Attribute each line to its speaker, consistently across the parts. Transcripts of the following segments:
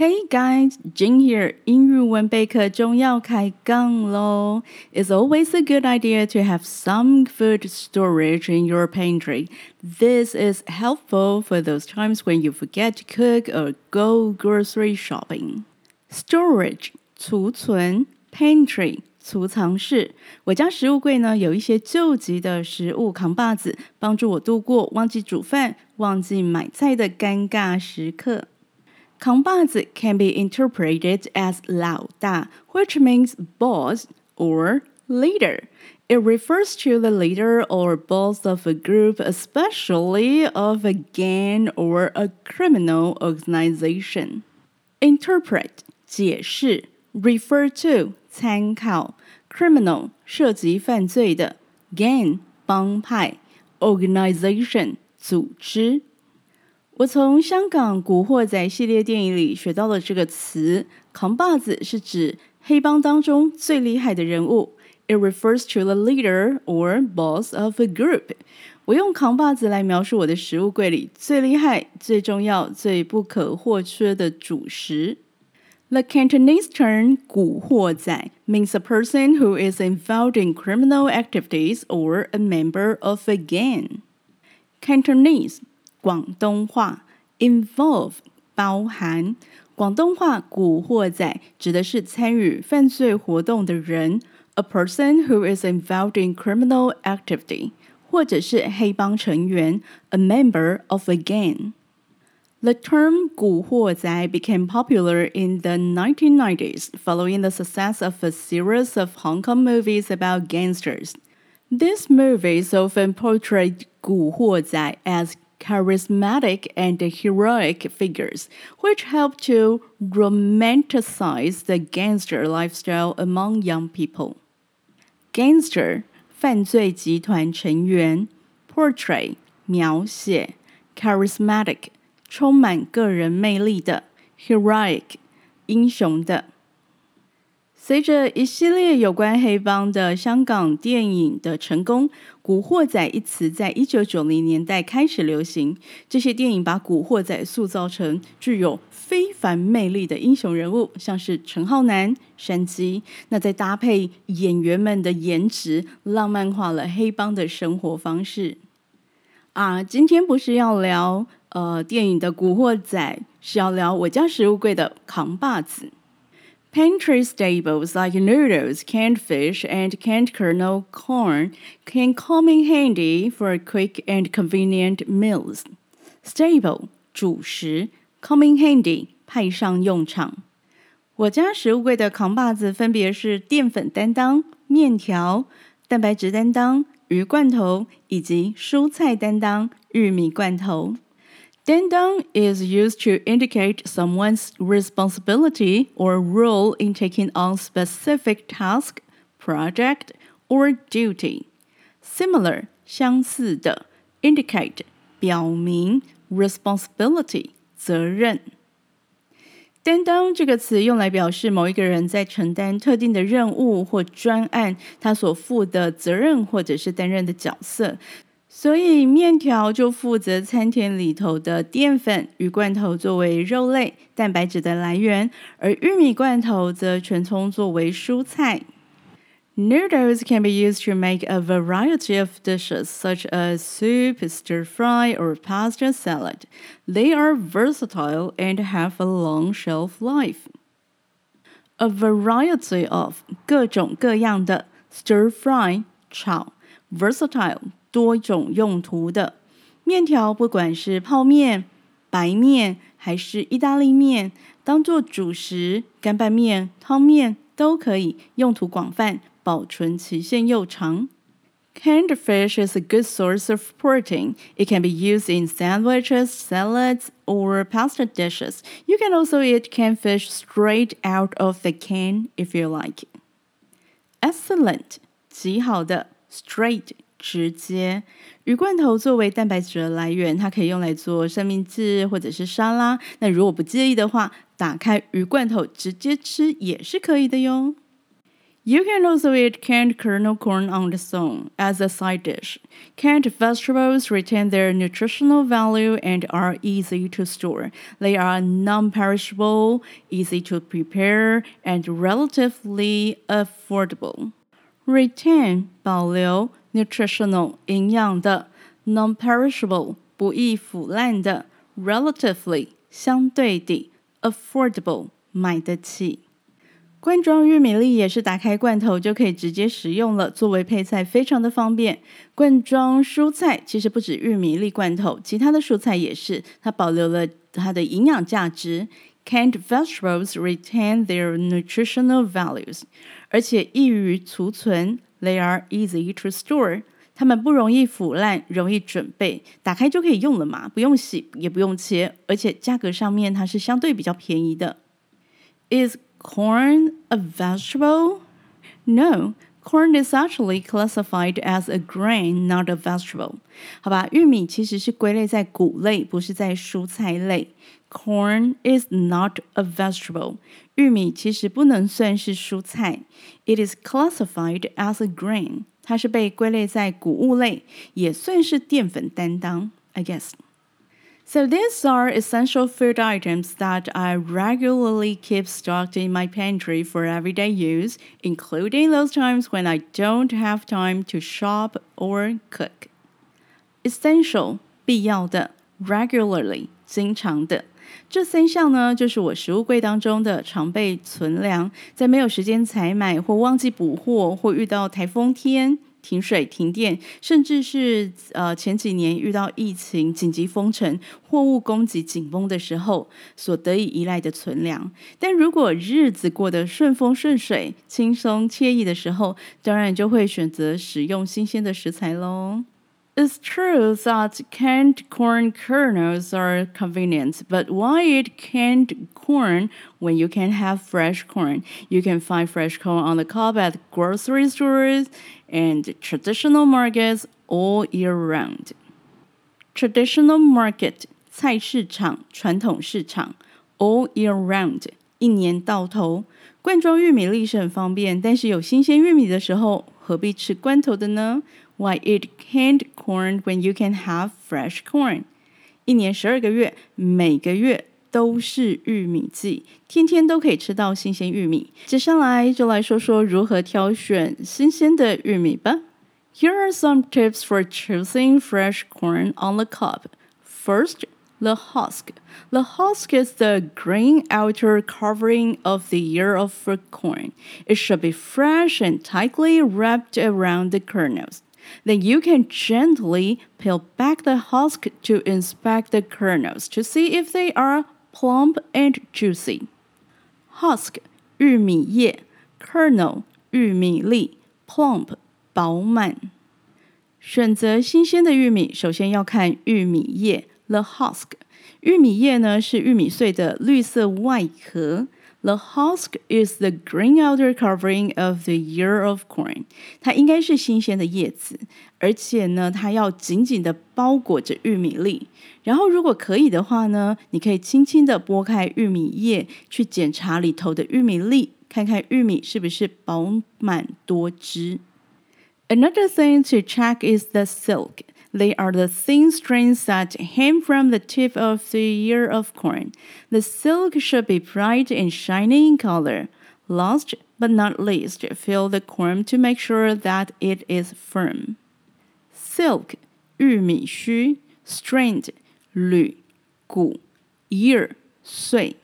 Speaker 1: Hey guys, Jin here. 英语文备课中要开杠喽。It's always a good idea to have some food storage in your pantry. This is helpful for those times when you forget to cook or go grocery shopping. Storage 储存，pantry 储藏室。我家食物柜呢有一些救急的食物扛把子，帮助我度过忘记煮饭、忘记买菜的尴尬时刻。 Kangbazi can be interpreted as Lao Da, which means boss or leader. It refers to the leader or boss of a group, especially of a gang or a criminal organization. Interpret 解释 refer to 参考 criminal 涉及犯罪的 gang 帮派 organization 组织。我从香港《古惑仔》系列电影里学到了这个词，扛把子是指黑帮当中最厉害的人物。It refers to the leader or boss of a group。我用扛把子来描述我的食物柜里最厉害、最重要、最不可或缺的主食。The Cantonese term 古惑仔 means a person who is involved in criminal activities or a member of a gang. Cantonese 广东话 involve 包含，广东话“古惑仔”指的是参与犯罪活动的人，a person who is involved in criminal activity，或者是黑帮成员，a member of a gang。The term 古惑仔 became popular in the 1990s following the success of a series of Hong Kong movies about gangsters. These movies often portrayed 古惑仔 as charismatic and heroic figures, which help to romanticize the gangster lifestyle among young people. Gangster 犯罪集团成员，portray 描写，charismatic 充满个人魅力的，heroic 英雄的。 随着一系列有关黑帮的香港电影的成功，“古惑仔”一词在一九九零年代开始流行。这些电影把古惑仔塑造成具有非凡魅力的英雄人物，像是陈浩南、山鸡。那再搭配演员们的颜值，浪漫化了黑帮的生活方式。啊，今天不是要聊呃电影的《古惑仔》，是要聊我家食物柜的扛把子。Pantry staples like noodles, canned fish, and canned kernel corn can come in handy for quick and convenient meals. Staple 主食，come in handy 派上用场。我家食物柜的扛把子分别是淀粉担当、面条、蛋白质担当、鱼罐头以及蔬菜担当、玉米罐头。 Dandang is used to indicate someone's responsibility or role in taking on specific task, project, or duty. Similar, 相似的 indicate 表明 responsibility 责任。担当这个词用来表示某一个人在承担特定的任务或专案，他所负的责任或者是担任的角色。所以面条就负责餐厅里头的淀粉，鱼罐头作为肉类蛋白质的来源，而玉米罐头则全葱作为蔬菜。Noodles can be used to make a variety of dishes such as soup, stir fry, or pasta salad. They are versatile and have a long shelf life. A variety of 各种各样的 stir fry 炒 versatile 多种用途的面条，不管是泡面、白面还是意大利面，当做主食、干拌面、汤面都可以，用途广泛，保存期限又长。Canned fish is a good source of protein. It can be used in sandwiches, salads, or pasta dishes. You can also eat canned fish straight out of the can if you like. Excellent，极好的，straight 直接鱼罐头作为蛋白质的来源，它可以用来做三明治或者是沙拉。那如果不介意的话，打开鱼罐头直接吃也是可以的哟。 You can also eat canned kernel corn on its own as a side dish. Canned vegetables retain their nutritional value and are easy to store. They are non perishable, easy to prepare, and relatively affordable. Retain 保留 nutritional 营养的 non perishable 不易腐烂的 relatively 相对的 affordable 买得起。罐装玉米粒也是打开罐头就可以直接食用了，作为配菜非常的方便。罐装蔬菜其实不止玉米粒罐头，其他的蔬菜也是，它保留了它的营养价值。Canned vegetables retain their nutritional values，而且易于储存。They are easy to store，它们不容易腐烂，容易准备，打开就可以用了嘛，不用洗，也不用切，而且价格上面它是相对比较便宜的。Is corn a vegetable? No, corn is actually classified as a grain, not a vegetable. 好吧，玉米其实是归类在谷类，不是在蔬菜类。Corn is not a vegetable. 玉米其实不能算是蔬菜。It is classified as a grain. 它是被归类在谷物类，也算是淀粉担当。I guess. So these are essential food items that I regularly keep stocked in my pantry for everyday use, including those times when I don't have time to shop or cook. Essential 必要的，regularly 经常的。这三项呢，就是我食物柜当中的常备存粮，在没有时间采买或忘记补货或遇到台风天。停水、停电，甚至是呃前几年遇到疫情紧急封城、货物供给紧绷的时候所得以依赖的存粮。但如果日子过得顺风顺水、轻松惬意的时候，当然就会选择使用新鲜的食材喽。It's true that canned corn kernels are convenient, but why eat canned corn when you can have fresh corn? You can find fresh corn on the cob at grocery stores and traditional markets all year round. Traditional market 菜市场、传统市场 all year round 一年到头。罐装玉米粒是很方便，但是有新鲜玉米的时候， 何必吃罐头的呢？why eat canned corn when you can have fresh corn？一年十二个月，每个月都是玉米季，天天都可以吃到新鲜玉米。接下来就来说说如何挑选新鲜的玉米吧。Here are some tips for choosing fresh corn on the cob. First, the husk. The husk is the green outer covering of the ear of corn. It should be fresh and tightly wrapped around the kernels. Then you can gently peel back the husk to inspect the kernels to see if they are plump and juicy. Husk 玉米叶，kernel 玉米粒，plump 饱满。选择新鲜的玉米，首先要看玉米叶 ，the husk。玉米叶呢是玉米穗的绿色外壳。The husk is the green outer covering of the ear of corn。它应该是新鲜的叶子，而且呢，它要紧紧的包裹着玉米粒。然后，如果可以的话呢，你可以轻轻的拨开玉米叶，去检查里头的玉米粒，看看玉米是不是饱满多汁。Another thing to check is the silk. They are the thin strands that hang from the tip of the ear of corn. The silk should be bright and shiny in color. Last but not least, feel the corn to make sure that it is firm. Silk 玉米须，strand 缕骨，ear 穗。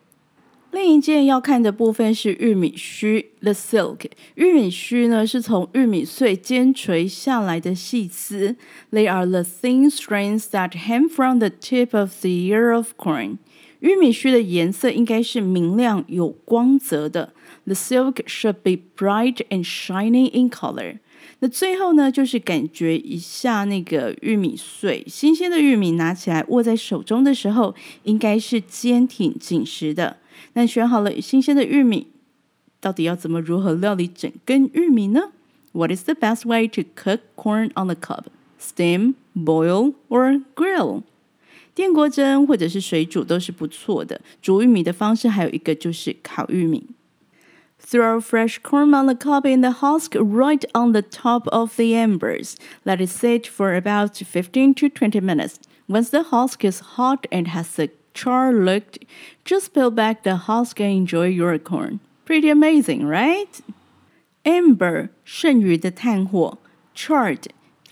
Speaker 1: 另一件要看的部分是玉米须，the silk。玉米须呢是从玉米穗尖垂下来的细丝，they are the thin strands that hang from the tip of the ear of corn。玉米须的颜色应该是明亮有光泽的，the silk should be bright and shining in color。那最后呢，就是感觉一下那个玉米穗，新鲜的玉米拿起来握在手中的时候，应该是坚挺紧实的。那选好了新鲜的玉米，到底要怎么如何料理整根玉米呢？What is the best way to cook corn on the cob? Steam, boil, or grill? 电锅蒸或者是水煮都是不错的。煮玉米的方式还有一个就是烤玉米。 Throw fresh corn on the cob in the husk right on the top of the embers. Let it sit for about 15 to 20 minutes. Once the husk is hot and has a Char looked, just peel back the husk and enjoy your corn. Pretty amazing, right? Ember 剩余的炭火，charred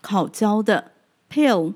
Speaker 1: 烤焦的，peel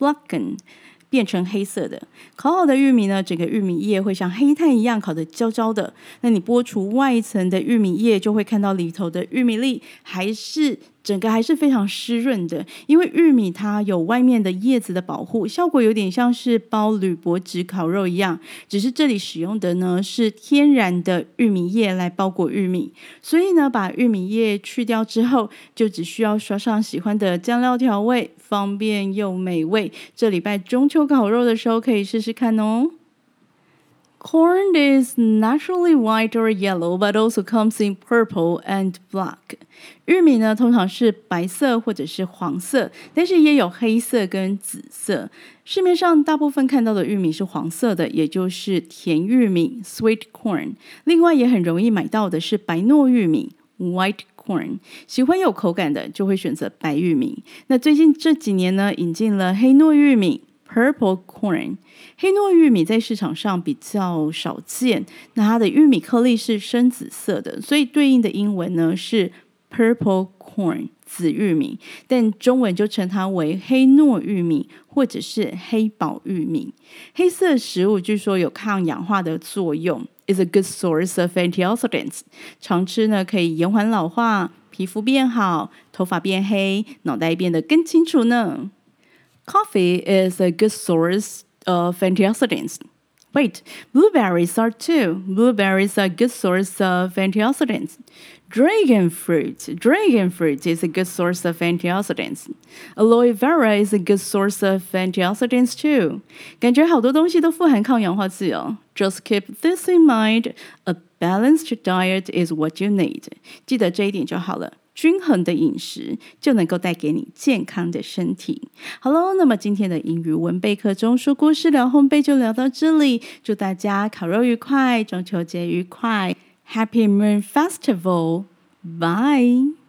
Speaker 1: Blacken 变成黑色的，烤好的玉米呢，整个玉米叶会像黑炭一样烤得焦焦的。那你剥除外层的玉米叶，就会看到里头的玉米粒还是。整个还是非常湿润的，因为玉米它有外面的叶子的保护，效果有点像是包铝箔纸烤肉一样。只是这里使用的呢是天然的玉米叶来包裹玉米，所以呢把玉米叶去掉之后，就只需要刷上喜欢的酱料调味，方便又美味。这礼拜中秋烤肉的时候可以试试看哦。Corn is naturally white or yellow, but also comes in purple and black. 玉米呢，通常是白色或者是黄色，但是也有黑色跟紫色。市面上大部分看到的玉米是黄色的，也就是甜玉米 （sweet corn）。另外，也很容易买到的是白糯玉米 （white corn）。喜欢有口感的，就会选择白玉米。那最近这几年呢，引进了黑糯玉米。 Purple corn，黑糯玉米在市场上比较少见。那它的玉米颗粒是深紫色的，所以对应的英文呢是 purple corn，紫玉米。但中文就称它为黑糯玉米，或者是黑宝玉米。黑色食物据说有抗氧化的作用，is a good source of antioxidants。常吃呢可以延缓老化，皮肤变好，头发变黑，脑袋变得更清楚呢。Coffee is a good source of antioxidants. Wait, blueberries are too. Blueberries are a good source of antioxidants. Dragon fruit. Dragon fruit is a good source of antioxidants. Aloe vera is a good source of antioxidants too. 感觉好多东西都富含抗氧化剂哦。Just keep this in mind. A balanced diet is what you need. 记得这一点就好了。 均衡的饮食就能够带给你健康的身体。好喽，那么今天的英语文备课中说故事聊烘焙就聊到这里，祝大家烤肉愉快，中秋节愉快，Happy Moon Festival，Bye。